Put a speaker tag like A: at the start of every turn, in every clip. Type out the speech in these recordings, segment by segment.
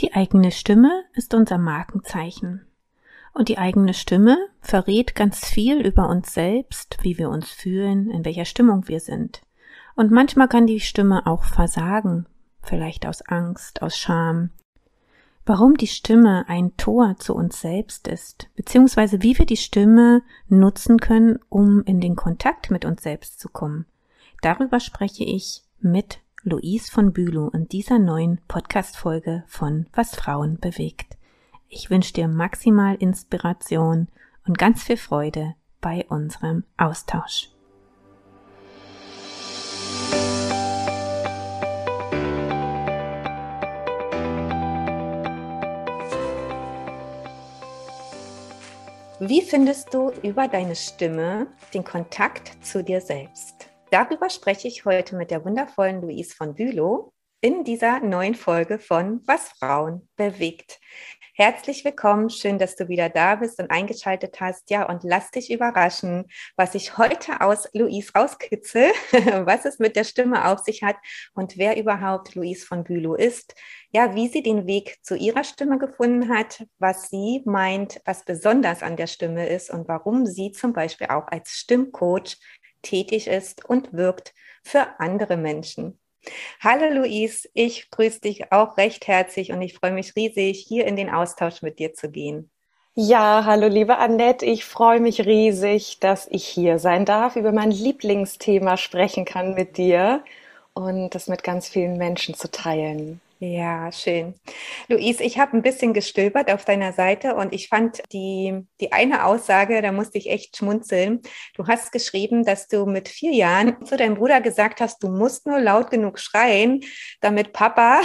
A: Die eigene Stimme ist unser Markenzeichen. Und die eigene Stimme verrät ganz viel über uns selbst, wie wir uns fühlen, in welcher Stimmung wir sind. Und manchmal kann die Stimme auch versagen, vielleicht aus Angst, aus Scham. Warum die Stimme ein Tor zu uns selbst ist, beziehungsweise wie wir die Stimme nutzen können, um in den Kontakt mit uns selbst zu kommen. Darüber spreche ich mit Luis von Bülow in dieser neuen Podcast-Folge von Was Frauen bewegt. Ich wünsche dir maximal Inspiration und ganz viel Freude bei unserem Austausch. Wie findest du über deine Stimme den Kontakt zu dir selbst? Darüber spreche ich heute mit der wundervollen Louise von Bülow in dieser neuen Folge von Was Frauen bewegt. Herzlich willkommen, schön, dass du wieder da bist und eingeschaltet hast. Ja, und lass dich überraschen, was ich heute aus Louise rauskitzel, was es mit der Stimme auf sich hat und wer überhaupt Louise von Bülow ist. Ja, wie sie den Weg zu ihrer Stimme gefunden hat, was sie meint, was besonders an der Stimme ist und warum sie zum Beispiel auch als Stimmcoach tätig ist und wirkt für andere Menschen. Hallo Luis, ich grüße dich auch recht herzlich und ich freue mich riesig, hier in den Austausch mit dir zu gehen.
B: Ja, hallo liebe Annette, ich freue mich riesig, dass ich hier sein darf, über mein Lieblingsthema sprechen kann mit dir und das mit ganz vielen Menschen zu teilen.
A: Ja, schön. Luis, ich habe ein bisschen gestöbert auf deiner Seite und ich fand die, die eine Aussage, da musste ich echt schmunzeln. Du hast geschrieben, dass du mit vier Jahren zu deinem Bruder gesagt hast, du musst nur laut genug schreien, damit Papa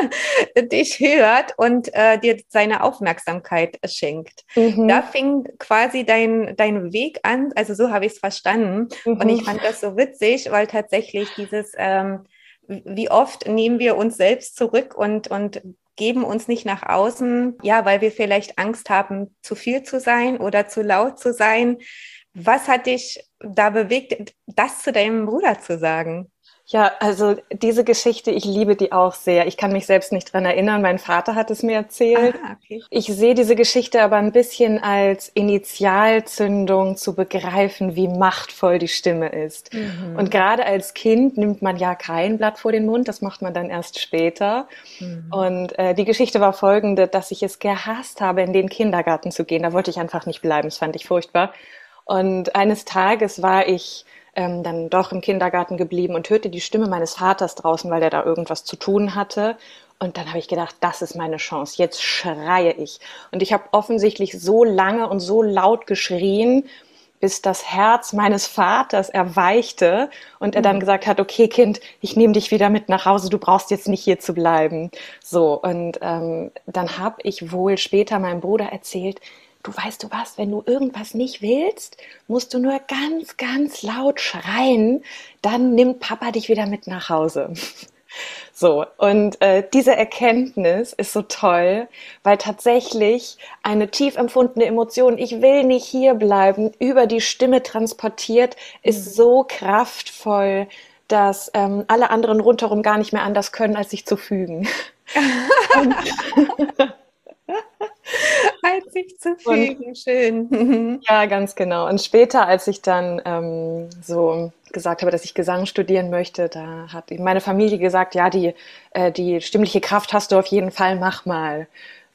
A: dich hört und äh, dir seine Aufmerksamkeit schenkt. Mhm. Da fing quasi dein, dein Weg an, also so habe ich es verstanden. Mhm. Und ich fand das so witzig, weil tatsächlich dieses... Ähm, wie oft nehmen wir uns selbst zurück und, und geben uns nicht nach außen, ja, weil wir vielleicht Angst haben, zu viel zu sein oder zu laut zu sein. Was hat dich da bewegt, das zu deinem Bruder zu sagen?
B: Ja, also diese Geschichte, ich liebe die auch sehr. Ich kann mich selbst nicht dran erinnern. Mein Vater hat es mir erzählt. Ah, okay. Ich sehe diese Geschichte aber ein bisschen als Initialzündung zu begreifen, wie machtvoll die Stimme ist. Mhm. Und gerade als Kind nimmt man ja kein Blatt vor den Mund. Das macht man dann erst später. Mhm. Und äh, die Geschichte war folgende, dass ich es gehasst habe, in den Kindergarten zu gehen. Da wollte ich einfach nicht bleiben. Das fand ich furchtbar. Und eines Tages war ich ähm, dann doch im Kindergarten geblieben und hörte die Stimme meines Vaters draußen, weil er da irgendwas zu tun hatte. Und dann habe ich gedacht, das ist meine Chance. Jetzt schreie ich. Und ich habe offensichtlich so lange und so laut geschrien, bis das Herz meines Vaters erweichte und er dann mhm. gesagt hat, okay Kind, ich nehme dich wieder mit nach Hause, du brauchst jetzt nicht hier zu bleiben. So, und ähm, dann habe ich wohl später meinem Bruder erzählt, du weißt du was, wenn du irgendwas nicht willst, musst du nur ganz, ganz laut schreien, dann nimmt Papa dich wieder mit nach Hause. So, und äh, diese Erkenntnis ist so toll, weil tatsächlich eine tief empfundene Emotion, ich will nicht hier bleiben, über die Stimme transportiert, ist mhm. so kraftvoll, dass ähm, alle anderen rundherum gar nicht mehr anders können, als sich zu fügen.
A: als sich zu fügen, schön.
B: ja, ganz genau. Und später, als ich dann ähm, so gesagt habe, dass ich Gesang studieren möchte, da hat meine Familie gesagt, ja, die, äh, die stimmliche Kraft hast du auf jeden Fall, mach mal.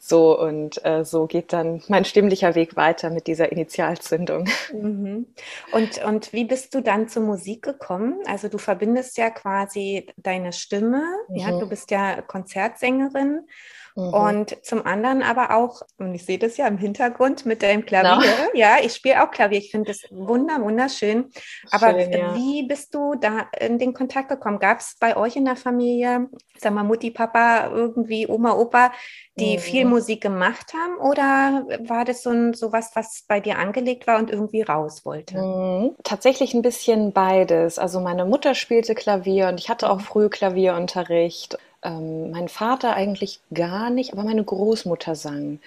B: So und äh, so geht dann mein stimmlicher Weg weiter mit dieser Initialzündung.
A: Mhm. Und, und wie bist du dann zur Musik gekommen? Also du verbindest ja quasi deine Stimme, mhm. ja, du bist ja Konzertsängerin Mhm. Und zum anderen aber auch, und ich sehe das ja im Hintergrund mit deinem Klavier. No. Ja, ich spiele auch Klavier. Ich finde das wunder, wunderschön. Aber Schön, ja. wie bist du da in den Kontakt gekommen? Gab es bei euch in der Familie, sag mal, Mutti, Papa, irgendwie Oma, Opa, die mhm. viel Musik gemacht haben? Oder war das so, ein, so was, was bei dir angelegt war und irgendwie raus wollte?
B: Mhm. Tatsächlich ein bisschen beides. Also meine Mutter spielte Klavier und ich hatte auch mhm. früh Klavierunterricht. Ähm, mein Vater eigentlich gar nicht, aber meine Großmutter sang.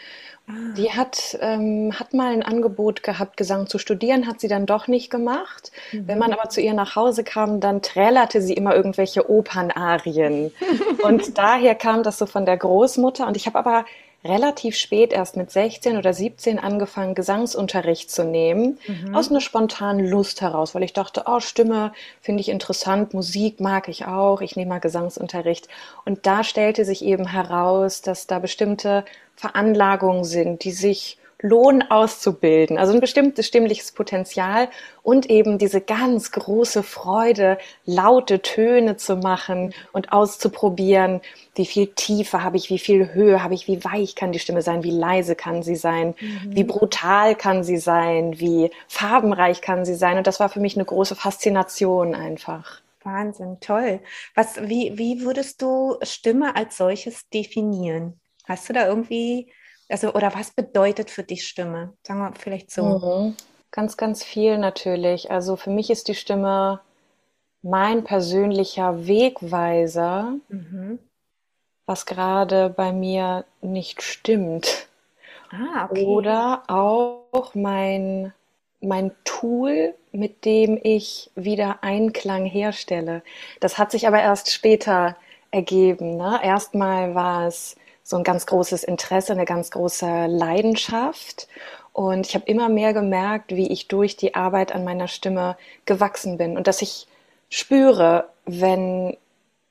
B: Ah. Die hat, ähm, hat mal ein Angebot gehabt, Gesang zu studieren, hat sie dann doch nicht gemacht. Mhm. Wenn man aber zu ihr nach Hause kam, dann trällerte sie immer irgendwelche Opernarien. und daher kam das so von der Großmutter. Und ich habe aber relativ spät, erst mit 16 oder 17, angefangen, Gesangsunterricht zu nehmen. Mhm. Aus einer spontanen Lust heraus, weil ich dachte, oh, Stimme finde ich interessant, Musik mag ich auch, ich nehme mal Gesangsunterricht. Und da stellte sich eben heraus, dass da bestimmte Veranlagungen sind, die sich Lohn auszubilden. Also ein bestimmtes stimmliches Potenzial und eben diese ganz große Freude, laute Töne zu machen und auszuprobieren, wie viel Tiefe habe ich, wie viel Höhe habe ich, wie weich kann die Stimme sein, wie leise kann sie sein, mhm. wie brutal kann sie sein, wie farbenreich kann sie sein. Und das war für mich eine große Faszination einfach.
A: Wahnsinn, toll. Was, wie, wie würdest du Stimme als solches definieren? Hast du da irgendwie also, oder was bedeutet für dich Stimme? Sagen wir vielleicht so.
B: Mhm. Ganz, ganz viel natürlich. Also für mich ist die Stimme mein persönlicher Wegweiser, mhm. was gerade bei mir nicht stimmt. Ah, okay. Oder auch mein, mein Tool, mit dem ich wieder Einklang herstelle. Das hat sich aber erst später ergeben. Ne? Erstmal war es so ein ganz großes Interesse, eine ganz große Leidenschaft. Und ich habe immer mehr gemerkt, wie ich durch die Arbeit an meiner Stimme gewachsen bin und dass ich spüre, wenn,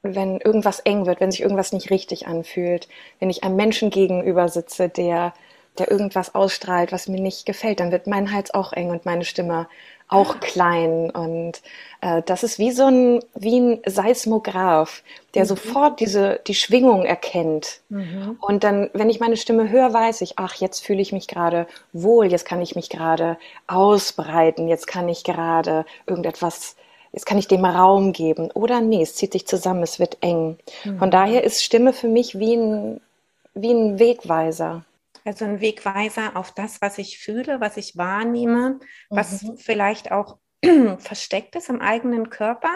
B: wenn irgendwas eng wird, wenn sich irgendwas nicht richtig anfühlt, wenn ich einem Menschen gegenüber sitze, der, der irgendwas ausstrahlt, was mir nicht gefällt, dann wird mein Hals auch eng und meine Stimme auch klein. Und äh, das ist wie so ein, wie ein Seismograph, der mhm. sofort diese, die Schwingung erkennt. Mhm. Und dann, wenn ich meine Stimme höre, weiß ich, ach, jetzt fühle ich mich gerade wohl, jetzt kann ich mich gerade ausbreiten, jetzt kann ich gerade irgendetwas jetzt kann ich dem Raum geben. Oder nee, es zieht sich zusammen, es wird eng. Mhm. Von daher ist Stimme für mich wie ein, wie ein Wegweiser.
A: Also ein Wegweiser auf das, was ich fühle, was ich wahrnehme, was mhm. vielleicht auch versteckt ist im eigenen Körper,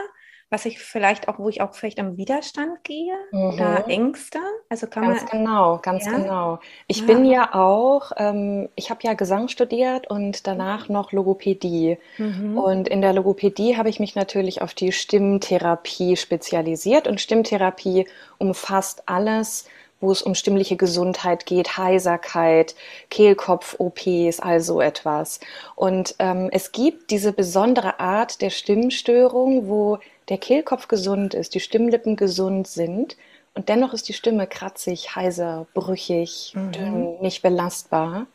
A: was ich vielleicht auch, wo ich auch vielleicht am Widerstand gehe mhm. oder Ängste.
B: Also kann ganz man, genau, ganz ja? genau. Ich ja. bin ja auch, ähm, ich habe ja Gesang studiert und danach noch Logopädie. Mhm. Und in der Logopädie habe ich mich natürlich auf die Stimmtherapie spezialisiert und Stimmtherapie umfasst alles, wo es um stimmliche Gesundheit geht, Heiserkeit, Kehlkopf-OPs, also etwas. Und ähm, es gibt diese besondere Art der Stimmstörung, wo der Kehlkopf gesund ist, die Stimmlippen gesund sind und dennoch ist die Stimme kratzig, heiser, brüchig, mhm. dünn, nicht belastbar.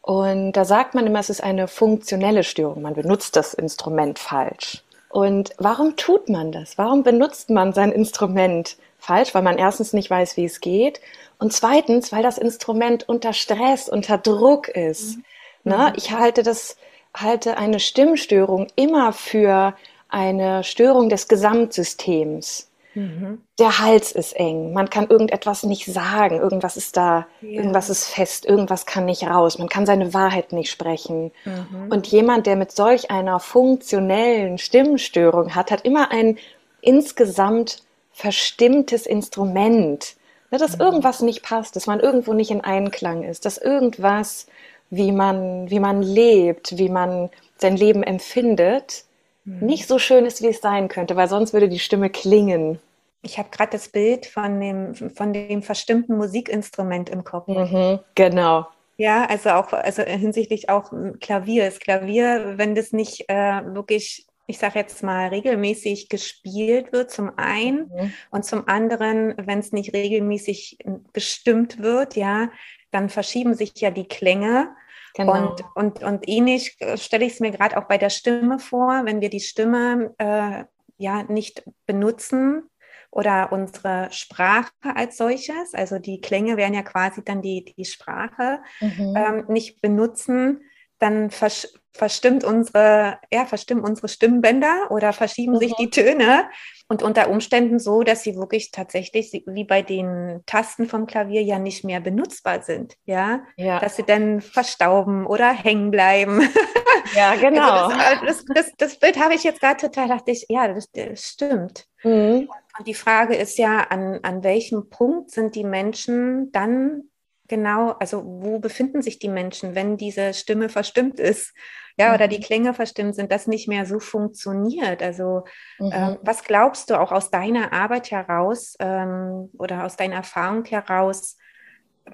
B: Und da sagt man immer, es ist eine funktionelle Störung. Man benutzt das Instrument falsch. Und warum tut man das? Warum benutzt man sein Instrument falsch, weil man erstens nicht weiß, wie es geht und zweitens, weil das Instrument unter Stress, unter Druck ist. Mhm. Ne? Mhm. Ich halte das, halte eine Stimmstörung immer für eine Störung des Gesamtsystems. Mhm. Der Hals ist eng, man kann irgendetwas nicht sagen, irgendwas ist da, ja. irgendwas ist fest, irgendwas kann nicht raus, man kann seine Wahrheit nicht sprechen. Mhm. Und jemand, der mit solch einer funktionellen Stimmstörung hat, hat immer ein insgesamt verstimmtes Instrument, ne, dass mhm. irgendwas nicht passt, dass man irgendwo nicht in Einklang ist, dass irgendwas, wie man, wie man lebt, wie man sein Leben empfindet, mhm. nicht so schön ist, wie es sein könnte, weil sonst würde die Stimme klingen.
A: Ich habe gerade das Bild von dem, von dem verstimmten Musikinstrument im Kopf.
B: Mhm, genau.
A: Ja, also auch, also hinsichtlich auch Klavier. Das Klavier, wenn das nicht äh, wirklich ich sage jetzt mal, regelmäßig gespielt wird, zum einen mhm. und zum anderen, wenn es nicht regelmäßig gestimmt wird, ja, dann verschieben sich ja die Klänge. Genau. Und, und, und ähnlich äh, stelle ich es mir gerade auch bei der Stimme vor, wenn wir die Stimme äh, ja nicht benutzen oder unsere Sprache als solches, also die Klänge wären ja quasi dann die, die Sprache, mhm. ähm, nicht benutzen, dann versch verstimmt unsere, ja, verstimmen unsere Stimmbänder oder verschieben mhm. sich die Töne und unter Umständen so, dass sie wirklich tatsächlich wie bei den Tasten vom Klavier ja nicht mehr benutzbar sind, ja, ja. dass sie dann verstauben oder hängen bleiben.
B: Ja, genau.
A: Also das, das, das, das, Bild habe ich jetzt gerade total, dachte ich, ja, das, das stimmt. Mhm. Und die Frage ist ja, an, an welchem Punkt sind die Menschen dann genau, also wo befinden sich die Menschen, wenn diese Stimme verstimmt ist? Ja, mhm. oder die mhm. Klänge verstimmt sind, das nicht mehr so funktioniert. Also, mhm. ähm, was glaubst du auch aus deiner Arbeit heraus ähm, oder aus deiner Erfahrung heraus?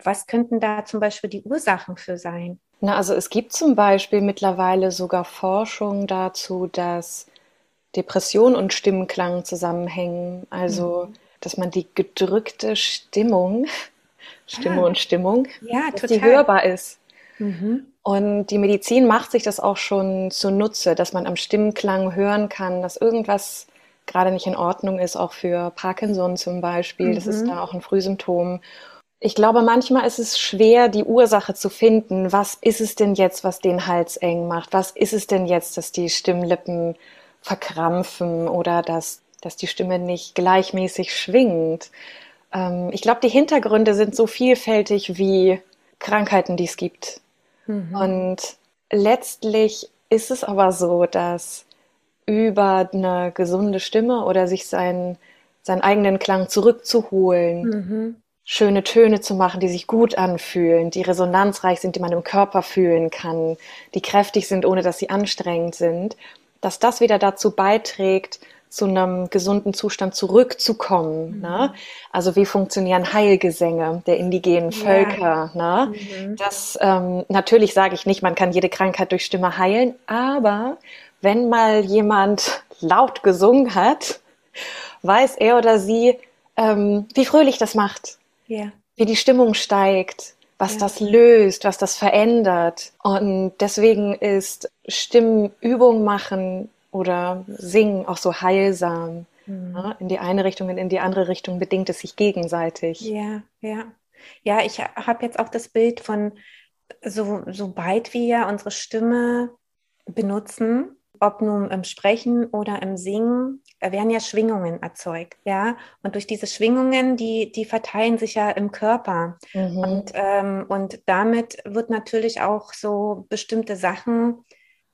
A: Was könnten da zum Beispiel die Ursachen für sein?
B: Na, also es gibt zum Beispiel mittlerweile sogar Forschung dazu, dass Depression und Stimmenklang zusammenhängen. Also, mhm. dass man die gedrückte Stimmung, Stimme ah. und Stimmung, ja, dass total. die hörbar ist. Mhm. Und die Medizin macht sich das auch schon zunutze, dass man am Stimmklang hören kann, dass irgendwas gerade nicht in Ordnung ist, auch für Parkinson zum Beispiel. Mhm. Das ist mhm. da auch ein Frühsymptom. Ich glaube, manchmal ist es schwer, die Ursache zu finden. Was ist es denn jetzt, was den Hals eng macht? Was ist es denn jetzt, dass die Stimmlippen verkrampfen oder dass, dass die Stimme nicht gleichmäßig schwingt? Ähm, ich glaube, die Hintergründe sind so vielfältig wie Krankheiten, die es gibt. Mhm. Und letztlich ist es aber so, dass über eine gesunde Stimme oder sich seinen, seinen eigenen Klang zurückzuholen, mhm schöne Töne zu machen, die sich gut anfühlen, die resonanzreich sind, die man im Körper fühlen kann, die kräftig sind, ohne dass sie anstrengend sind, dass das wieder dazu beiträgt, zu einem gesunden Zustand zurückzukommen. Mhm. Ne? Also wie funktionieren Heilgesänge der indigenen Völker? Ja. Ne? Mhm. Das ähm, natürlich sage ich nicht, man kann jede Krankheit durch Stimme heilen, aber wenn mal jemand laut gesungen hat, weiß er oder sie, ähm, wie fröhlich das macht ja. wie die Stimmung steigt, was ja. das löst, was das verändert. Und deswegen ist Stimmübung machen oder singen auch so heilsam. Mhm. Ja, in die eine Richtung und in die andere Richtung bedingt es sich gegenseitig.
A: Ja, ja. Ja, ich habe jetzt auch das Bild von, so, sobald wir unsere Stimme benutzen, ob nun im Sprechen oder im Singen, werden ja Schwingungen erzeugt, ja. Und durch diese Schwingungen, die, die verteilen sich ja im Körper. Mhm. Und, ähm, und damit wird natürlich auch so bestimmte Sachen,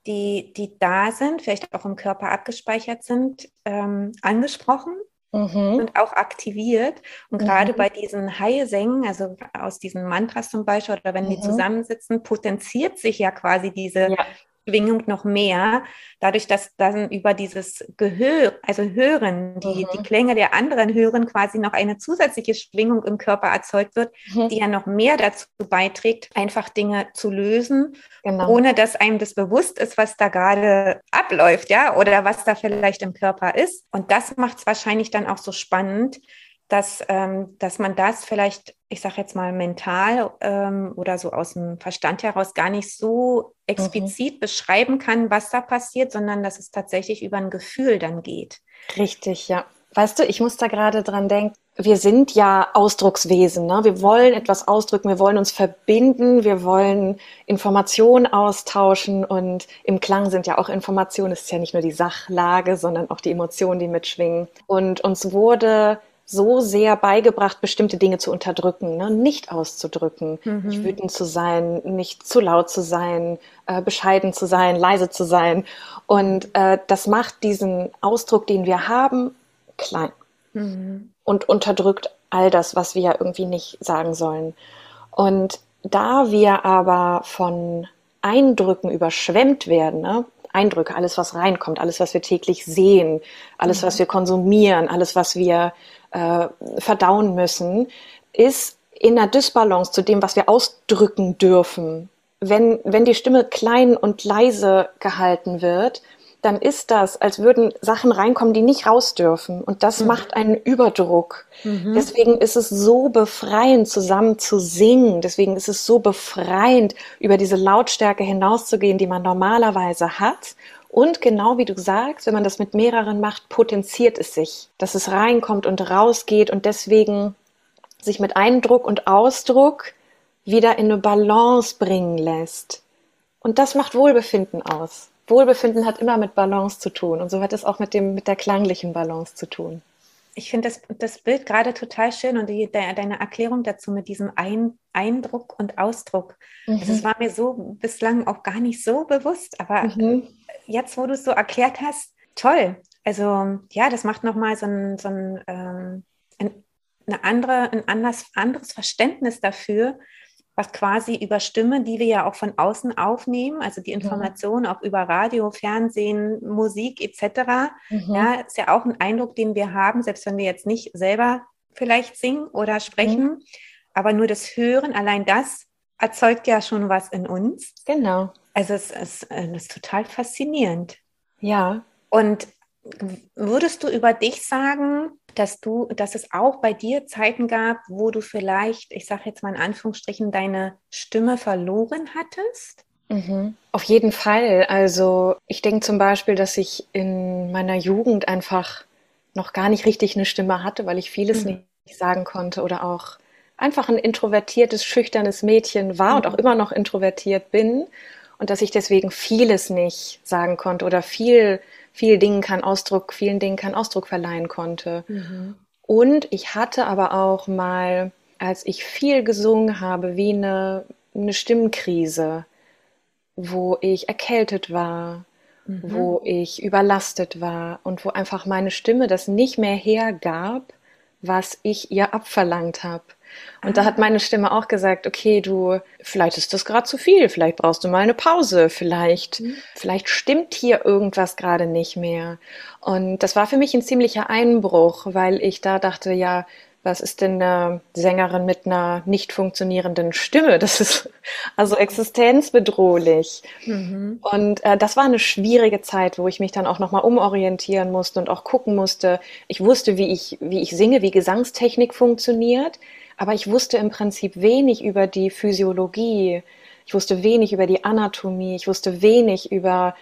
A: die, die da sind, vielleicht auch im Körper abgespeichert sind, ähm, angesprochen. Mhm. und auch aktiviert. Und mhm. gerade bei diesen Heilsängen, also aus diesen Mantras zum Beispiel, oder wenn die mhm. zusammensitzen, potenziert sich ja quasi diese, ja. Schwingung noch mehr, dadurch, dass dann über dieses Gehör, also Hören, die, mhm. die Klänge der anderen hören, quasi noch eine zusätzliche Schwingung im Körper erzeugt wird, mhm. die ja noch mehr dazu beiträgt, einfach Dinge zu lösen, genau. ohne dass einem das bewusst ist, was da gerade abläuft, ja, oder was da vielleicht im Körper ist. Und das macht es wahrscheinlich dann auch so spannend, dass, ähm, dass man das vielleicht, ich sage jetzt mal mental ähm, oder so aus dem Verstand heraus gar nicht so explizit mhm. beschreiben kann, was da passiert, sondern dass es tatsächlich über ein Gefühl dann geht.
B: Richtig, ja. Weißt du, ich muss da gerade dran denken, wir sind ja Ausdruckswesen. Ne? Wir wollen etwas ausdrücken, wir wollen uns verbinden, wir wollen Informationen austauschen und im Klang sind ja auch Informationen. Es ist ja nicht nur die Sachlage, sondern auch die Emotionen, die mitschwingen. Und uns wurde so sehr beigebracht, bestimmte Dinge zu unterdrücken, ne? nicht auszudrücken, mhm. nicht wütend zu sein, nicht zu laut zu sein, äh, bescheiden zu sein, leise zu sein. Und äh, das macht diesen Ausdruck, den wir haben, klein mhm. und unterdrückt all das, was wir ja irgendwie nicht sagen sollen. Und da wir aber von Eindrücken überschwemmt werden, ne? Eindrücke, alles, was reinkommt, alles, was wir täglich sehen, alles, mhm. was wir konsumieren, alles, was wir äh, verdauen müssen, ist in einer Dysbalance zu dem, was wir ausdrücken dürfen. Wenn, wenn die Stimme klein und leise gehalten wird, dann ist das, als würden Sachen reinkommen, die nicht raus dürfen. Und das mhm. macht einen Überdruck. Mhm. Deswegen ist es so befreiend, zusammen zu singen. Deswegen ist es so befreiend, über diese Lautstärke hinauszugehen, die man normalerweise hat und genau wie du sagst, wenn man das mit mehreren macht, potenziert es sich, dass es reinkommt und rausgeht und deswegen sich mit Eindruck und Ausdruck wieder in eine Balance bringen lässt. Und das macht Wohlbefinden aus. Wohlbefinden hat immer mit Balance zu tun und so hat es auch mit dem, mit der klanglichen Balance zu tun
A: ich finde das, das Bild gerade total schön und die, de, deine Erklärung dazu mit diesem Ein, Eindruck und Ausdruck. Mhm. Also es war mir so bislang auch gar nicht so bewusst, aber mhm. jetzt, wo du es so erklärt hast, toll. Also ja, das macht nochmal so ein, so ein, ähm, ein, eine andere, ein anders, anderes Verständnis dafür, was quasi über Stimme, die wir ja auch von außen aufnehmen, also die Informationen ja. auch über Radio, Fernsehen, Musik etc. Mhm. Ja, ist ja auch ein Eindruck, den wir haben, selbst wenn wir jetzt nicht selber vielleicht singen oder sprechen, mhm. aber nur das Hören, allein das erzeugt ja schon was in uns.
B: Genau.
A: Also es, es, es ist total faszinierend.
B: Ja.
A: Und würdest du über dich sagen, dass du, dass es auch bei dir Zeiten gab, wo du vielleicht, ich sage jetzt mal in Anführungsstrichen, deine Stimme verloren hattest?
B: Mhm. Auf jeden Fall. Also ich denke zum Beispiel, dass ich in meiner Jugend einfach noch gar nicht richtig eine Stimme hatte, weil ich vieles mhm. nicht sagen konnte oder auch einfach ein introvertiertes, schüchternes Mädchen war mhm. und auch immer noch introvertiert bin und dass ich deswegen vieles nicht sagen konnte oder viel viel Dingen keinen Ausdruck, vielen Dingen keinen Ausdruck verleihen konnte. Mhm. Und ich hatte aber auch mal, als ich viel gesungen habe, wie eine, eine Stimmenkrise, wo ich erkältet war, mhm. wo ich überlastet war und wo einfach meine Stimme das nicht mehr hergab, was ich ihr abverlangt habe. Und ah. da hat meine Stimme auch gesagt, okay, du, vielleicht ist das gerade zu viel, vielleicht brauchst du mal eine Pause, vielleicht, mhm. vielleicht stimmt hier irgendwas gerade nicht mehr. Und das war für mich ein ziemlicher Einbruch, weil ich da dachte, ja, was ist denn eine Sängerin mit einer nicht funktionierenden Stimme? Das ist also existenzbedrohlich. Mhm. Und äh, das war eine schwierige Zeit, wo ich mich dann auch nochmal umorientieren musste und auch gucken musste. Ich wusste, wie ich, wie ich singe, wie Gesangstechnik funktioniert. Aber ich wusste im Prinzip wenig über die Physiologie. Ich wusste wenig über die Anatomie. Ich wusste wenig über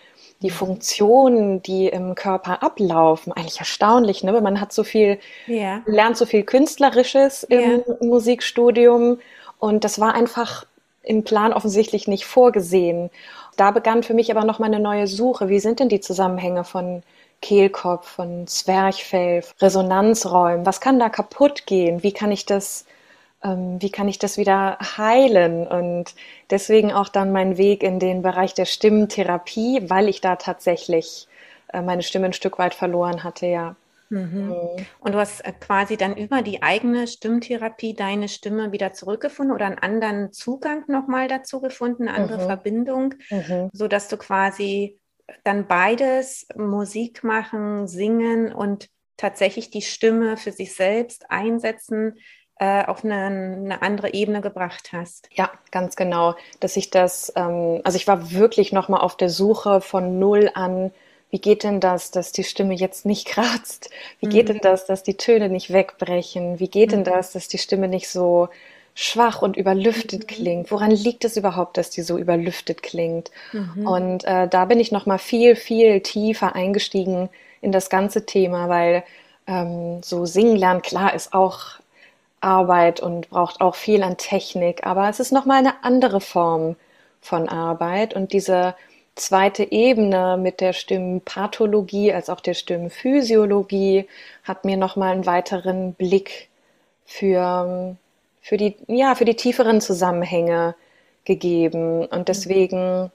B: die Funktionen, die im Körper ablaufen. Eigentlich erstaunlich, ne? Man hat so viel, ja. lernt so viel Künstlerisches im ja. Musikstudium. Und das war einfach im Plan offensichtlich nicht vorgesehen. Da begann für mich aber nochmal eine neue Suche. Wie sind denn die Zusammenhänge von Kehlkopf, von Zwerchfell, Resonanzräumen? Was kann da kaputt gehen? Wie kann ich das wie kann ich das wieder heilen? Und deswegen auch dann mein Weg in den Bereich der Stimmtherapie, weil ich da tatsächlich äh, meine Stimme ein Stück weit verloren hatte, ja.
A: Mhm. mhm. Und du hast äh, quasi dann über die eigene Stimmtherapie deine Stimme wieder zurückgefunden oder einen anderen Zugang nochmal dazu gefunden, eine andere mhm. Verbindung, mhm. sodass du quasi dann beides, Musik machen, singen und tatsächlich die Stimme für sich selbst einsetzen, äh, auf eine, eine, andere Ebene gebracht hast.
B: Ja, ganz genau. Dass ich das, ähm, also ich war wirklich nochmal auf der Suche von null an, wie geht denn das, dass die Stimme jetzt nicht kratzt? Wie geht mhm. denn das, dass die Töne nicht wegbrechen? Wie geht mhm. denn das, dass die Stimme nicht so schwach und überlüftet mhm. klingt? Woran liegt es überhaupt, dass die so überlüftet klingt? Mhm. Und äh, da bin ich nochmal viel, viel tiefer eingestiegen in das ganze Thema, weil ähm, so singen lernen, klar, ist auch Arbeit und braucht auch viel an Technik, aber es ist nochmal eine andere Form von Arbeit und diese zweite Ebene mit der Stimmenpathologie als auch der Stimmenphysiologie hat mir nochmal einen weiteren Blick für, für die, ja, für die tieferen Zusammenhänge gegeben. Und deswegen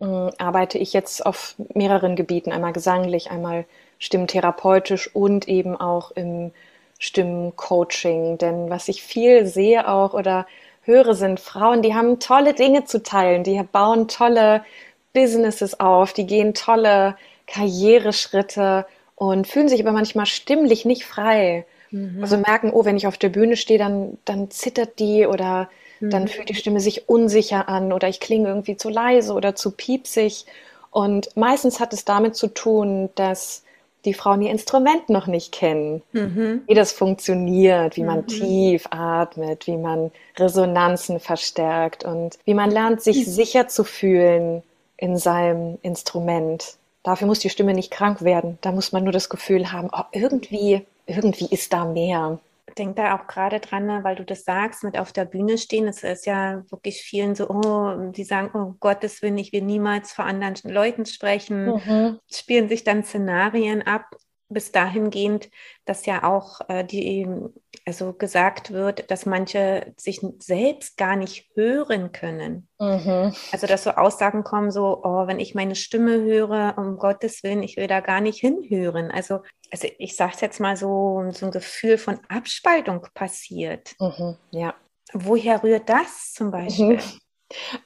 B: äh, arbeite ich jetzt auf mehreren Gebieten, einmal gesanglich, einmal stimmtherapeutisch und eben auch im Stimmcoaching. Denn was ich viel sehe auch oder höre, sind Frauen, die haben tolle Dinge zu teilen, die bauen tolle Businesses auf, die gehen tolle Karriereschritte und fühlen sich aber manchmal stimmlich nicht frei. Mhm. Also merken, oh, wenn ich auf der Bühne stehe, dann, dann zittert die oder mhm. dann fühlt die Stimme sich unsicher an oder ich klinge irgendwie zu leise oder zu piepsig. Und meistens hat es damit zu tun, dass die Frauen ihr Instrument noch nicht kennen, mhm. wie das funktioniert, wie man mhm. tief atmet, wie man Resonanzen verstärkt und wie man lernt, sich sicher zu fühlen in seinem Instrument. Dafür muss die Stimme nicht krank werden. Da muss man nur das Gefühl haben, oh, irgendwie, irgendwie ist da mehr
A: denke da auch gerade dran, ne, weil du das sagst, mit auf der Bühne stehen. Es ist ja wirklich vielen so, oh, die sagen, oh Gottes Willen, ich will niemals vor anderen Leuten sprechen, mhm. spielen sich dann Szenarien ab, bis dahingehend, dass ja auch äh, die, also gesagt wird, dass manche sich selbst gar nicht hören können. Mhm. Also dass so Aussagen kommen, so, oh, wenn ich meine Stimme höre, um Gottes Willen, ich will da gar nicht hinhören. Also, also ich sage es jetzt mal so, so ein Gefühl von Abspaltung passiert. Mhm. Ja. Woher rührt das zum Beispiel? Mhm.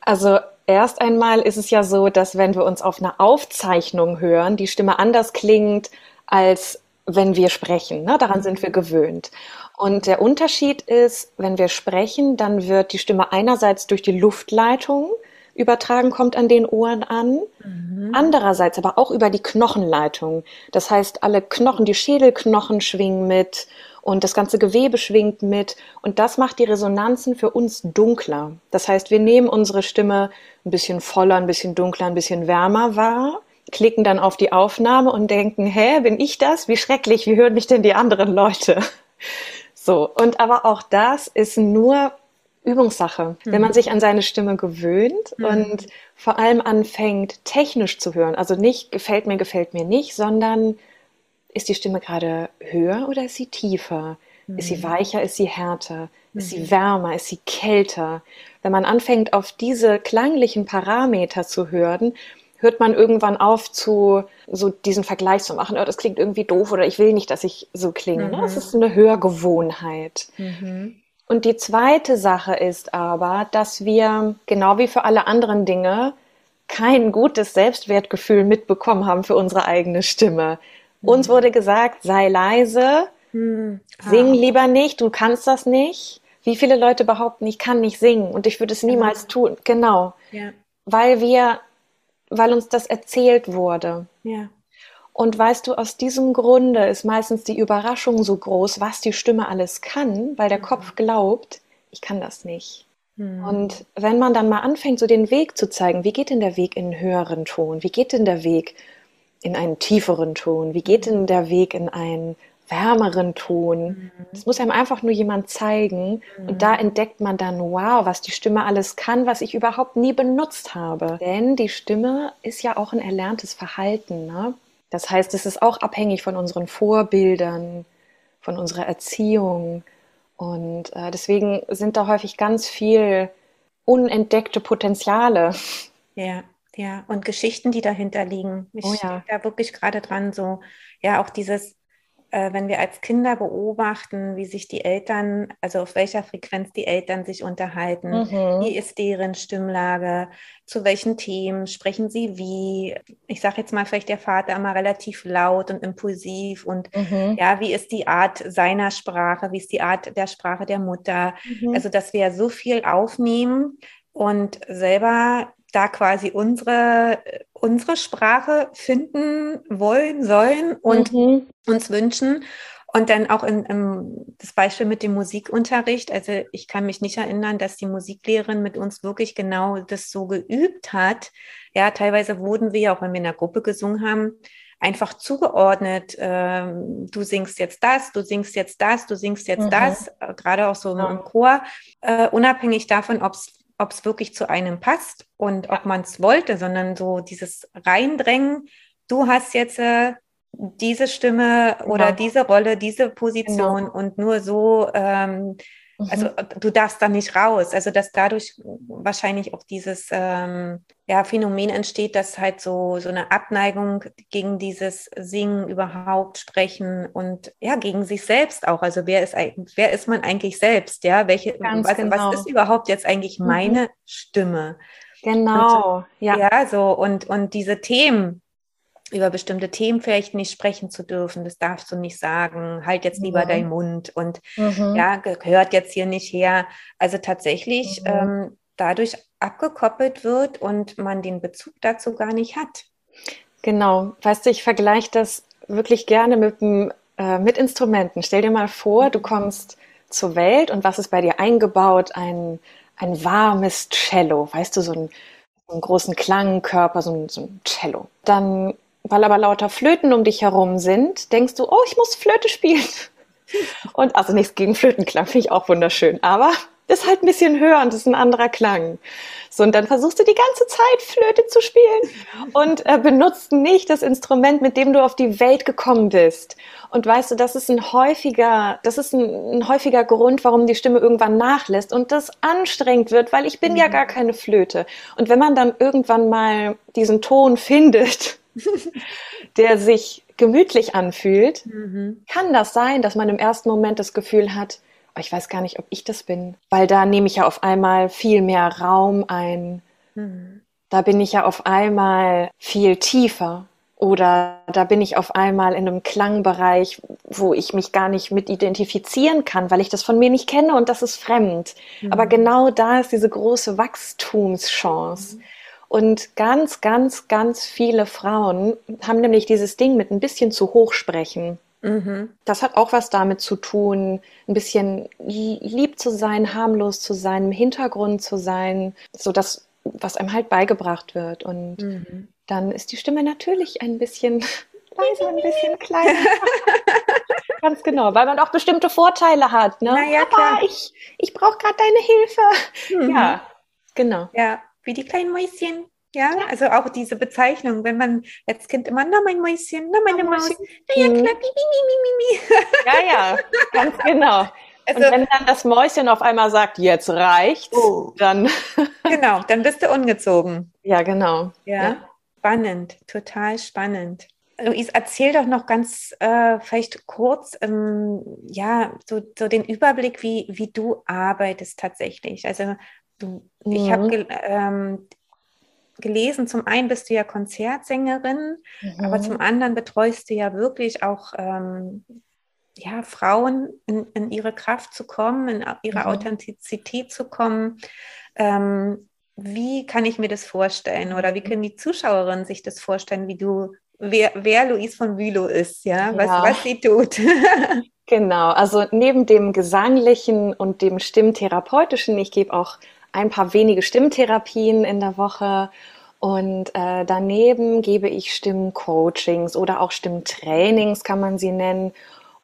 B: Also erst einmal ist es ja so, dass wenn wir uns auf einer Aufzeichnung hören, die Stimme anders klingt, als wenn wir sprechen. Ne? Daran sind wir gewöhnt. Und der Unterschied ist, wenn wir sprechen, dann wird die Stimme einerseits durch die Luftleitung übertragen, kommt an den Ohren an. Mhm. Andererseits aber auch über die Knochenleitung. Das heißt, alle Knochen, die Schädelknochen schwingen mit und das ganze Gewebe schwingt mit. Und das macht die Resonanzen für uns dunkler. Das heißt, wir nehmen unsere Stimme ein bisschen voller, ein bisschen dunkler, ein bisschen wärmer wahr klicken dann auf die Aufnahme und denken, hä, bin ich das? Wie schrecklich, wie hören mich denn die anderen Leute? So, und aber auch das ist nur Übungssache. Mhm. Wenn man sich an seine Stimme gewöhnt mhm. und vor allem anfängt, technisch zu hören, also nicht gefällt mir, gefällt mir nicht, sondern ist die Stimme gerade höher oder ist sie tiefer? Mhm. Ist sie mhm. weicher, ist sie härter? Ist sie mhm. wärmer, ist sie kälter? Wenn man anfängt, auf diese klanglichen Parameter zu hören, hört man irgendwann auf zu so diesen Vergleich zu machen, oh, das klingt irgendwie doof oder ich will nicht, dass ich so klinge. Mhm. Ne? Das ist eine Hörgewohnheit. Mhm. Und die zweite Sache ist aber, dass wir, genau wie für alle anderen Dinge, kein gutes Selbstwertgefühl mitbekommen haben für unsere eigene Stimme. Mhm. Uns wurde gesagt, sei leise, mhm. ah. sing lieber nicht, du kannst das nicht. Wie viele Leute behaupten, ich kann nicht singen und ich würde es niemals ja. tun. Genau. Ja. Weil wir weil uns das erzählt wurde. Ja. Und weißt du, aus diesem Grunde ist meistens die Überraschung so groß, was die Stimme alles kann, weil der. Kopf glaubt, ich kann das nicht. Mhm. Und wenn man dann mal anfängt, so den Weg zu zeigen, wie geht denn der Weg in einen höheren Ton? Wie geht denn der Weg in einen tieferen Ton? Wie geht denn der Weg in einen wärmeren Ton. Es mhm. muss einem einfach nur jemand zeigen. Mhm. Und da entdeckt man dann, wow, was die Stimme alles kann, was ich überhaupt nie benutzt habe. Denn die Stimme ist ja auch ein erlerntes Verhalten. Ne? Das heißt, es ist auch abhängig von unseren Vorbildern, von unserer Erziehung. Und äh, deswegen sind da häufig ganz viel unentdeckte Potenziale.
A: Ja, ja. Und Geschichten, die dahinter liegen. Ich oh ja. da wirklich gerade dran, so, ja, auch dieses wenn wir als Kinder beobachten, wie sich die Eltern, also auf welcher Frequenz die Eltern sich unterhalten, mhm. wie ist deren Stimmlage, zu welchen Themen sprechen sie wie. Ich sage jetzt mal vielleicht der Vater immer relativ laut und impulsiv und mhm. ja, wie ist die Art seiner Sprache, wie ist die Art der Sprache der Mutter. Mhm. Also, dass wir so viel aufnehmen und selber da quasi unsere, unsere Sprache finden wollen, sollen und mhm. uns wünschen. Und dann auch in, in, das Beispiel mit dem Musikunterricht. Also ich kann mich nicht erinnern, dass die Musiklehrerin mit uns wirklich genau das so geübt hat. Ja, teilweise wurden wir, auch wenn wir in der Gruppe gesungen haben, einfach zugeordnet. Ähm, du singst jetzt das, du singst jetzt das, du singst jetzt mhm. das, äh, gerade auch so ja. im Chor, äh, unabhängig davon, ob es ob es wirklich zu einem passt und ob man es wollte, sondern so dieses Reindrängen, du hast jetzt äh, diese Stimme genau. oder diese Rolle, diese Position genau. und nur so ähm, also mhm. du darfst da nicht raus. Also dass dadurch wahrscheinlich auch dieses ähm, ja, Phänomen entsteht, dass halt so, so eine Abneigung gegen dieses Singen überhaupt sprechen und ja, gegen sich selbst auch. Also wer ist wer ist man eigentlich selbst? Ja, welche, was, genau. was ist überhaupt jetzt eigentlich mhm. meine mhm. Stimme?
B: Genau,
A: und, ja. Ja, so und, und diese Themen, über bestimmte Themen vielleicht nicht sprechen zu dürfen. Das darfst du nicht sagen. Halt jetzt lieber mhm. deinen Mund und mhm. ja, gehört jetzt hier nicht her. Also tatsächlich mhm. ähm, dadurch abgekoppelt wird und man den Bezug dazu gar nicht hat.
B: Genau. Weißt du, ich vergleiche das wirklich gerne mit, äh, mit Instrumenten. Stell dir mal vor, du kommst zur Welt und was ist bei dir eingebaut? Ein, ein warmes Cello, weißt du, so ein, einen großen Klangkörper, so ein, so ein Cello. Dann weil aber lauter Flöten um dich herum sind, denkst du, oh, ich muss Flöte spielen. Und also nichts gegen Flötenklang, finde ich auch wunderschön. Aber das ist halt ein bisschen höher und das ist ein anderer Klang. So, und dann versuchst du die ganze Zeit Flöte zu spielen und äh, benutzt nicht das Instrument, mit dem du auf die Welt gekommen bist. Und weißt du, das ist ein häufiger, das ist ein, ein häufiger Grund, warum die Stimme irgendwann nachlässt und das anstrengend wird, weil ich bin mhm. ja gar keine Flöte. Und wenn man dann irgendwann mal diesen Ton findet, der sich gemütlich anfühlt, mhm. kann das sein, dass man im ersten Moment das Gefühl hat, oh, ich weiß gar nicht, ob ich das bin, weil da nehme ich ja auf einmal viel mehr Raum ein. Mhm. Da bin ich ja auf einmal viel tiefer. Oder da bin ich auf einmal in einem Klangbereich, wo ich mich gar nicht mit identifizieren kann, weil ich das von mir nicht kenne und das ist fremd. Mhm. Aber genau da ist diese große Wachstumschance. Mhm. Und ganz, ganz, ganz viele Frauen haben nämlich dieses Ding mit ein bisschen zu hoch sprechen. Mhm. Das hat auch was damit zu tun, ein bisschen lieb zu sein, harmlos zu sein, im Hintergrund zu sein, so das, was einem halt beigebracht wird. Und mhm. dann ist die Stimme natürlich ein bisschen leiser, ein bisschen kleiner. Ganz genau, weil man auch bestimmte Vorteile hat. Ne?
A: Na ja, klar.
B: ich, ich brauche gerade deine Hilfe. Mhm. Ja, genau.
A: Ja, wie die kleinen Mäuschen. Ja, ja, also auch diese Bezeichnung, wenn man als Kind immer, na mein Mäuschen, na meine Maus, na ja klar, mi, mi, mi,
B: mi, Ja, ja, ganz genau. Also, und wenn dann das Mäuschen auf einmal sagt, jetzt reicht's, oh. dann.
A: genau, dann bist du ungezogen.
B: Ja, genau.
A: Ja, ja. spannend, total spannend. Luis, erzähl doch noch ganz äh, vielleicht kurz, ähm, ja, so, so den Überblick, wie, wie du arbeitest tatsächlich. Also. Ich habe ähm, gelesen, zum einen bist du ja Konzertsängerin, mhm. aber zum anderen betreust du ja wirklich auch ähm, ja, Frauen in, in, ihre Kraft zu kommen, in ihre mhm. Authentizität zu kommen. Ähm, wie kann ich mir das vorstellen oder wie können die Zuschauerinnen sich das vorstellen, wie du, wer, wer Luis von Bülow ist, ja, was, ja. was sie tut?
B: genau, also neben dem gesanglichen und dem stimmtherapeutischen, ich gebe auch ein paar wenige Stimmtherapien in der Woche. Und äh, daneben gebe ich Stimmcoachings oder auch Stimmtrainings, kann man sie nennen.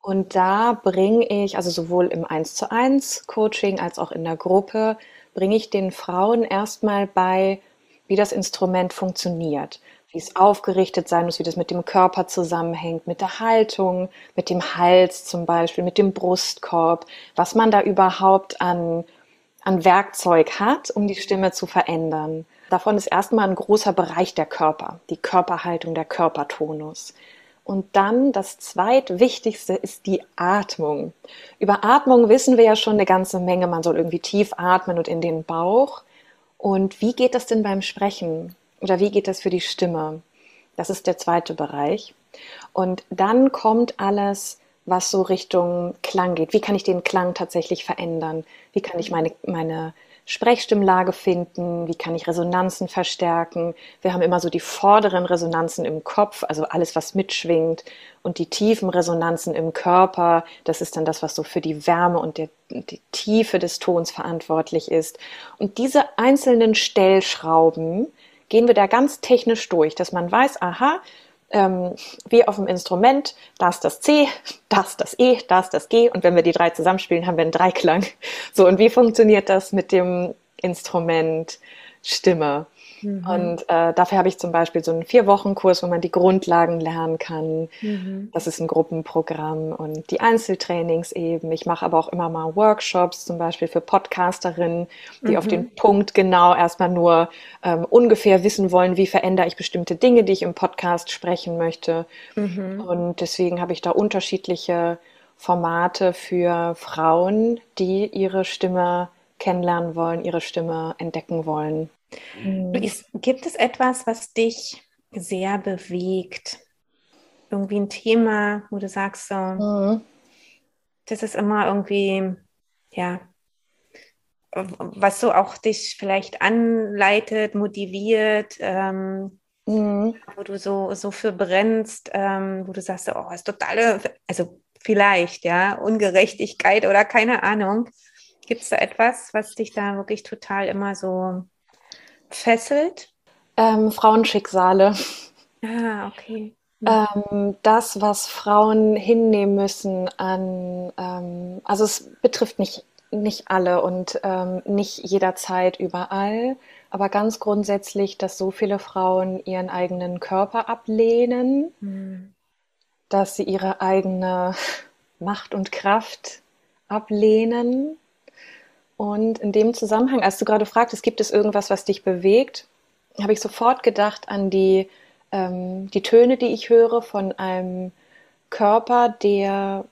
B: Und da bringe ich, also sowohl im 1 zu 1 Coaching als auch in der Gruppe, bringe ich den Frauen erstmal bei, wie das Instrument funktioniert, wie es aufgerichtet sein muss, wie das mit dem Körper zusammenhängt, mit der Haltung, mit dem Hals zum Beispiel, mit dem Brustkorb, was man da überhaupt an an Werkzeug hat, um die Stimme zu verändern. Davon ist erstmal ein großer Bereich der Körper, die Körperhaltung, der Körpertonus. Und dann das zweitwichtigste ist die Atmung. Über Atmung wissen wir ja schon eine ganze Menge. Man soll irgendwie tief atmen und in den Bauch. Und wie geht das denn beim Sprechen? Oder wie geht das für die Stimme? Das ist der zweite Bereich. Und dann kommt alles was so Richtung Klang geht. Wie kann ich den Klang tatsächlich verändern? Wie kann ich meine, meine Sprechstimmlage finden? Wie kann ich Resonanzen verstärken? Wir haben immer so die vorderen Resonanzen im Kopf, also alles, was mitschwingt, und die tiefen Resonanzen im Körper. Das ist dann das, was so für die Wärme und der, die Tiefe des Tons verantwortlich ist. Und diese einzelnen Stellschrauben gehen wir da ganz technisch durch, dass man weiß, aha, ähm, wie auf dem Instrument, da ist das C, das das E, da ist das G und wenn wir die drei zusammenspielen, haben wir einen Dreiklang. So, und wie funktioniert das mit dem Instrument Stimme? Mhm. Und äh, dafür habe ich zum Beispiel so einen Vier-Wochen-Kurs, wo man die Grundlagen lernen kann. Mhm. Das ist ein Gruppenprogramm und die Einzeltrainings eben. Ich mache aber auch immer mal Workshops, zum Beispiel für Podcasterinnen, die mhm. auf den Punkt genau erstmal nur ähm, ungefähr wissen wollen, wie verändere ich bestimmte Dinge, die ich im Podcast sprechen möchte. Mhm. Und deswegen habe ich da unterschiedliche Formate für Frauen, die ihre Stimme kennenlernen wollen, ihre Stimme entdecken wollen.
A: Mhm. gibt es etwas, was dich sehr bewegt? Irgendwie ein Thema, wo du sagst so, mhm. das ist immer irgendwie, ja, was so auch dich vielleicht anleitet, motiviert, ähm, mhm. wo du so, so für brennst, ähm, wo du sagst, oh, ist totale, also vielleicht, ja, Ungerechtigkeit oder keine Ahnung. Gibt es da etwas, was dich da wirklich total immer so fesselt?
B: Ähm, Frauenschicksale.
A: Ah, okay.
B: Ähm, das, was Frauen hinnehmen müssen an, ähm, also es betrifft nicht nicht alle und ähm, nicht jederzeit überall, aber ganz grundsätzlich, dass so viele Frauen ihren eigenen Körper ablehnen, mhm. dass sie ihre eigene Macht und Kraft ablehnen. Und in dem Zusammenhang, als du gerade fragtest, gibt es irgendwas, was dich bewegt, habe ich sofort gedacht an die, ähm, die Töne, die ich höre von einem Körper, der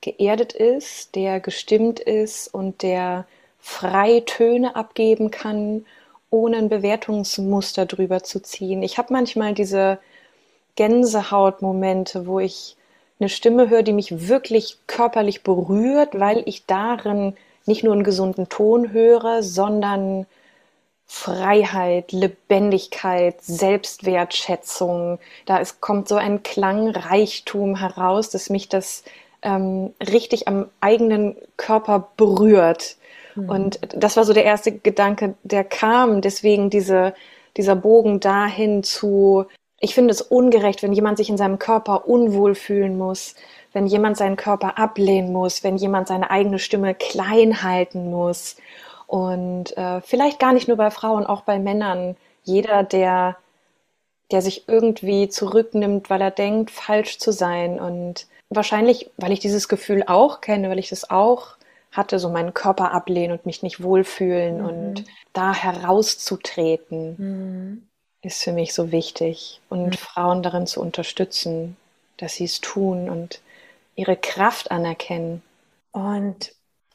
B: geerdet ist, der gestimmt ist und der frei Töne abgeben kann, ohne ein Bewertungsmuster drüber zu ziehen. Ich habe manchmal diese Gänsehautmomente, wo ich eine Stimme höre, die mich wirklich körperlich berührt, weil ich darin nicht nur einen gesunden Ton höre, sondern Freiheit, Lebendigkeit, Selbstwertschätzung. Da ist, kommt so ein Klangreichtum heraus, dass mich das ähm, richtig am eigenen Körper berührt. Mhm. Und das war so der erste Gedanke, der kam. Deswegen diese, dieser Bogen dahin zu, ich finde es ungerecht, wenn jemand sich in seinem Körper unwohl fühlen muss, wenn jemand seinen Körper ablehnen muss, wenn jemand seine eigene Stimme klein halten muss. Und äh, vielleicht gar nicht nur bei Frauen, auch bei Männern. Jeder, der, der sich irgendwie zurücknimmt, weil er denkt, falsch zu sein und wahrscheinlich, weil ich dieses Gefühl auch kenne, weil ich das auch hatte, so meinen Körper ablehnen und mich nicht wohlfühlen mhm. und da herauszutreten, mhm. ist für mich so wichtig. Und mhm. Frauen darin zu unterstützen, dass sie es tun und ihre Kraft anerkennen.
A: Und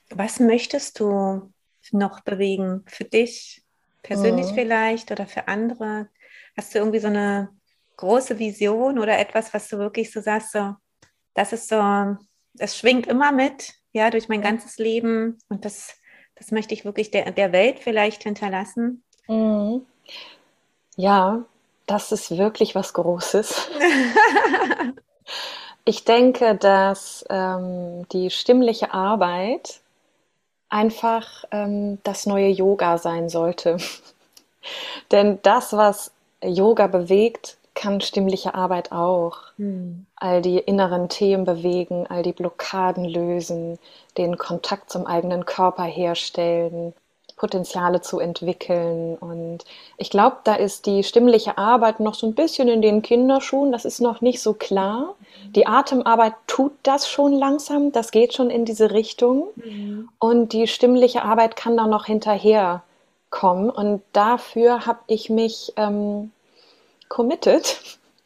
A: was möchtest du noch bewegen? Für dich persönlich mhm. vielleicht oder für andere? Hast du irgendwie so eine große Vision oder etwas, was du wirklich so sagst, so, das ist so, das schwingt immer mit, ja, durch mein ganzes Leben und das, das möchte ich wirklich der, der Welt vielleicht hinterlassen. Mhm.
B: Ja, das ist wirklich was Großes. ich denke, dass ähm, die stimmliche Arbeit einfach ähm, das neue Yoga sein sollte. Denn das, was Yoga bewegt, kann stimmliche Arbeit auch. Mhm. All die inneren Themen bewegen, all die Blockaden lösen, den Kontakt zum eigenen Körper herstellen, Potenziale zu entwickeln. Und ich glaube, da ist die stimmliche Arbeit noch so ein bisschen in den Kinderschuhen. Das ist noch nicht so klar. Die Atemarbeit tut das schon langsam. Das geht schon in diese Richtung. Mhm. Und die stimmliche Arbeit kann da noch hinterher kommen. Und dafür habe ich mich ähm, committed,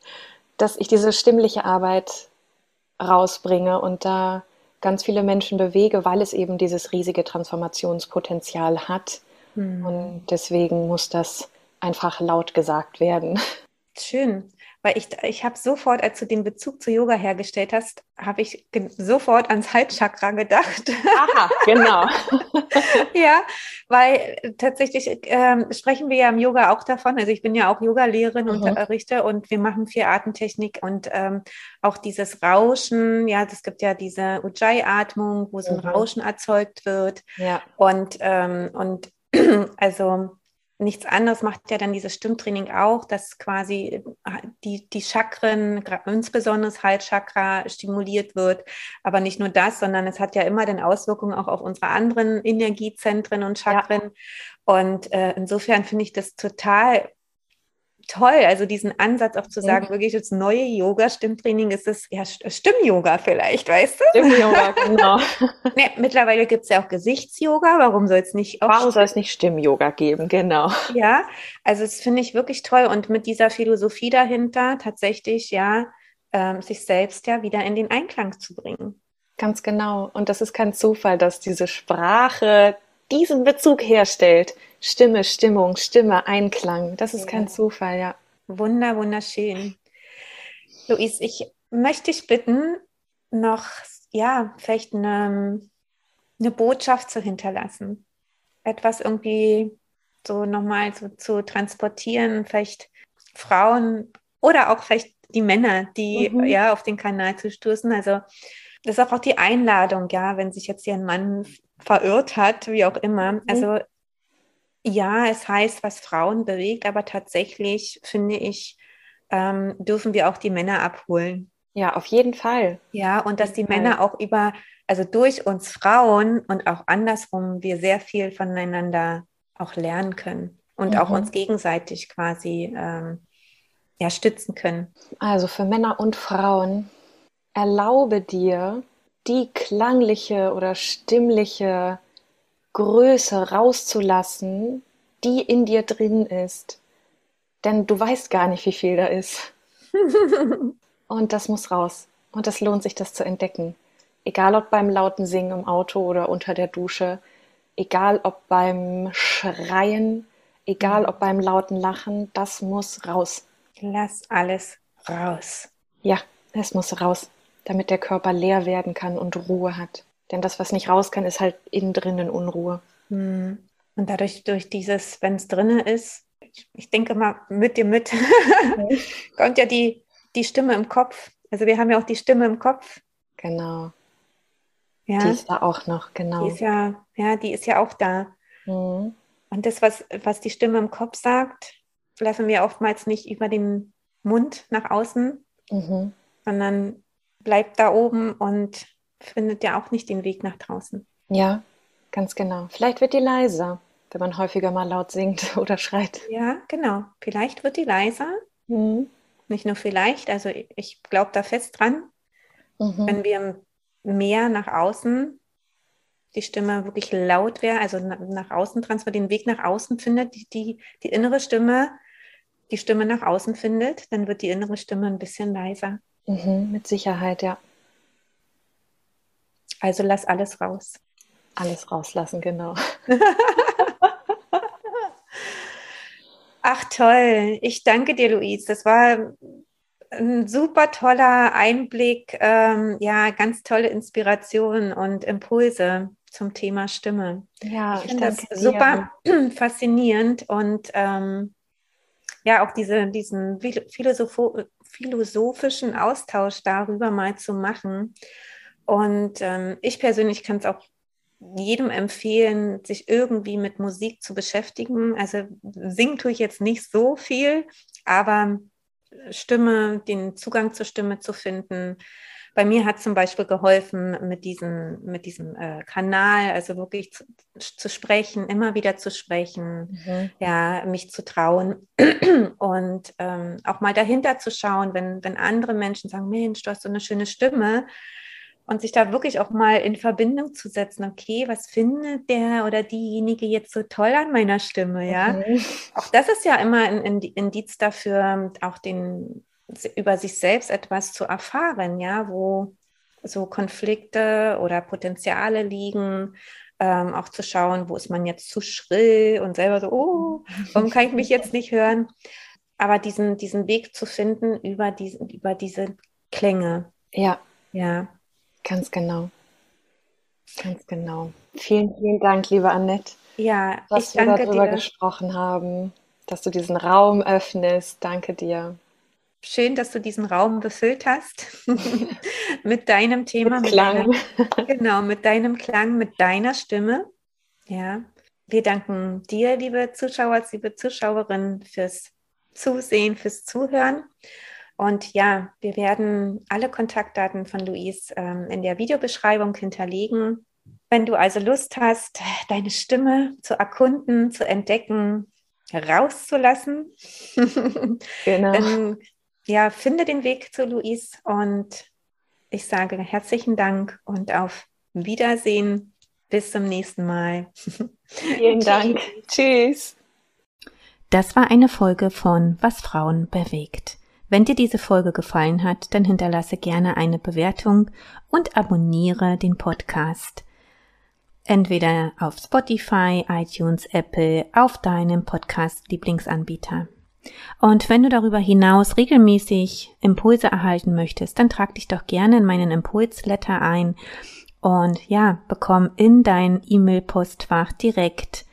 B: dass ich diese stimmliche Arbeit rausbringe und da ganz viele Menschen bewege, weil es eben dieses riesige Transformationspotenzial hat. Mhm. Und deswegen muss das einfach laut gesagt werden.
A: Schön weil ich, ich habe sofort, als du den Bezug zu Yoga hergestellt hast, habe ich sofort ans Halschakra gedacht.
B: Aha, genau.
A: ja, weil tatsächlich ähm, sprechen wir ja im Yoga auch davon. Also ich bin ja auch Yogalehrerin mhm. und unterrichte und wir machen vier Atemtechnik und ähm, auch dieses Rauschen. Ja, es gibt ja diese Ujjayi-Atmung, wo so ein mhm. Rauschen erzeugt wird. Ja. Und, ähm, und also nichts anderes macht ja dann dieses Stimmtraining auch, dass quasi äh, die, die Chakren, insbesondere das Halschakra, stimuliert wird. Aber nicht nur das, sondern es hat ja immer dann Auswirkungen auch auf unsere anderen Energiezentren und Chakren. Ja. Und äh, insofern finde ich das total toll, also diesen Ansatz auch zu sagen, mhm. wirklich das neue Yoga, Stimmtraining ist es, ja, Stimm-Yoga vielleicht, weißt du?
B: Stimm-Yoga, genau.
A: nee, mittlerweile gibt es ja auch Gesichts-Yoga, warum soll es nicht
B: auch Warum soll es nicht Stimm-Yoga geben, genau.
A: Ja, also das finde ich wirklich toll und mit dieser Philosophie dahinter tatsächlich, ja, ähm, sich selbst ja wieder in den Einklang zu bringen.
B: Ganz genau. Und das ist kein Zufall, dass diese Sprache diesen Bezug herstellt Stimme, Stimmung, Stimme, Einklang. Das ist ja. kein Zufall, ja.
A: Wunder, wunderschön. Luis, ich möchte dich bitten, noch, ja, vielleicht eine, eine Botschaft zu hinterlassen. Etwas irgendwie so nochmal so zu transportieren, vielleicht Frauen oder auch vielleicht die Männer, die mhm. ja auf den Kanal zu stoßen. Also das ist auch die Einladung, ja, wenn sich jetzt hier ein Mann verirrt hat, wie auch immer. Mhm. Also ja, es heißt, was Frauen bewegt, aber tatsächlich finde ich, ähm, dürfen wir auch die Männer abholen.
B: Ja, auf jeden Fall.
A: Ja, und dass die Fall. Männer auch über also durch uns Frauen und auch andersrum, wir sehr viel voneinander auch lernen können und mhm. auch uns gegenseitig quasi ähm, ja, stützen können.
B: Also für Männer und Frauen, erlaube dir, die klangliche oder stimmliche Größe rauszulassen, die in dir drin ist. Denn du weißt gar nicht, wie viel da ist. und das muss raus. Und es lohnt sich, das zu entdecken. Egal ob beim lauten Singen im Auto oder unter der Dusche, egal ob beim Schreien, egal ob beim lauten Lachen, das muss raus.
A: Lass alles raus.
B: Ja, es muss raus, damit der Körper leer werden kann und Ruhe hat. Denn das, was nicht raus kann, ist halt innen drinnen Unruhe.
A: Hm. Und dadurch, durch dieses, wenn es drinnen ist, ich denke mal mit dir mit, kommt ja die, die Stimme im Kopf. Also wir haben ja auch die Stimme im Kopf.
B: Genau. Ja. Die ist da auch noch, genau.
A: Die ist ja, ja, die ist ja auch da. Mhm. Und das, was, was die Stimme im Kopf sagt, lassen wir oftmals nicht über den Mund nach außen, mhm. sondern bleibt da oben und findet ja auch nicht den Weg nach draußen.
B: Ja, ganz genau. Vielleicht wird die leiser, wenn man häufiger mal laut singt oder schreit.
A: Ja, genau. Vielleicht wird die leiser. Mhm. Nicht nur vielleicht, also ich glaube da fest dran, mhm. wenn wir mehr nach außen die Stimme wirklich laut wäre, also nach außen transferiert, den Weg nach außen findet, die, die, die innere Stimme die Stimme nach außen findet, dann wird die innere Stimme ein bisschen leiser.
B: Mhm, mit Sicherheit, ja.
A: Also lass alles raus.
B: Alles rauslassen, genau.
A: Ach toll, ich danke dir, Luis. Das war ein super toller Einblick, ähm, ja, ganz tolle Inspiration und Impulse zum Thema Stimme. Ja, ich finde das super faszinierend und ähm, ja auch diese, diesen Philosoph philosophischen Austausch darüber mal zu machen. Und ähm, ich persönlich kann es auch jedem empfehlen, sich irgendwie mit Musik zu beschäftigen. Also singen tue ich jetzt nicht so viel, aber Stimme, den Zugang zur Stimme zu finden, bei mir hat zum Beispiel geholfen, mit diesem, mit diesem äh, Kanal, also wirklich zu, zu, sprechen, immer wieder zu sprechen, mhm. ja, mich zu trauen und ähm, auch mal dahinter zu schauen, wenn, wenn andere Menschen sagen, Mensch, du hast so eine schöne Stimme, und sich da wirklich auch mal in Verbindung zu setzen. Okay, was findet der oder diejenige jetzt so toll an meiner Stimme? Ja, mhm. auch das ist ja immer ein Indiz dafür, auch den über sich selbst etwas zu erfahren, ja, wo so Konflikte oder Potenziale liegen, ähm, auch zu schauen, wo ist man jetzt zu schrill und selber so, oh, warum kann ich mich jetzt nicht hören? Aber diesen, diesen Weg zu finden über, diesen, über diese Klänge.
B: Ja. Ja. Ganz genau. Ganz genau. Vielen, vielen Dank, liebe Annette.
A: Ja,
B: dass wir darüber dir. gesprochen haben, dass du diesen Raum öffnest. Danke dir.
A: Schön, dass du diesen Raum befüllt hast mit deinem Thema.
B: Mit Klang.
A: Mit deiner, genau, mit deinem Klang, mit deiner Stimme. Ja. Wir danken dir, liebe Zuschauer, liebe Zuschauerinnen, fürs Zusehen, fürs Zuhören. Und ja, wir werden alle Kontaktdaten von Luis ähm, in der Videobeschreibung hinterlegen. Wenn du also Lust hast, deine Stimme zu erkunden, zu entdecken, rauszulassen, genau. dann ja, finde den Weg zu Luis und ich sage herzlichen Dank und auf Wiedersehen. Bis zum nächsten Mal.
B: Vielen Dank. Tschüss.
A: Das war eine Folge von Was Frauen bewegt. Wenn dir diese Folge gefallen hat, dann hinterlasse gerne eine Bewertung und abonniere den Podcast. Entweder auf Spotify, iTunes, Apple, auf deinem Podcast-Lieblingsanbieter. Und wenn du darüber hinaus regelmäßig Impulse erhalten möchtest, dann trag dich doch gerne in meinen Impulsletter ein und ja, bekomm in dein E-Mail-Postfach direkt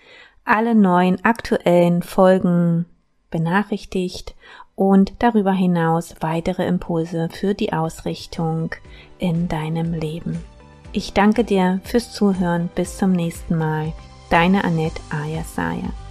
A: alle neuen aktuellen Folgen benachrichtigt und darüber hinaus weitere Impulse für die Ausrichtung in deinem Leben. Ich danke dir fürs Zuhören. Bis zum nächsten Mal. Deine Annette Ayasaya.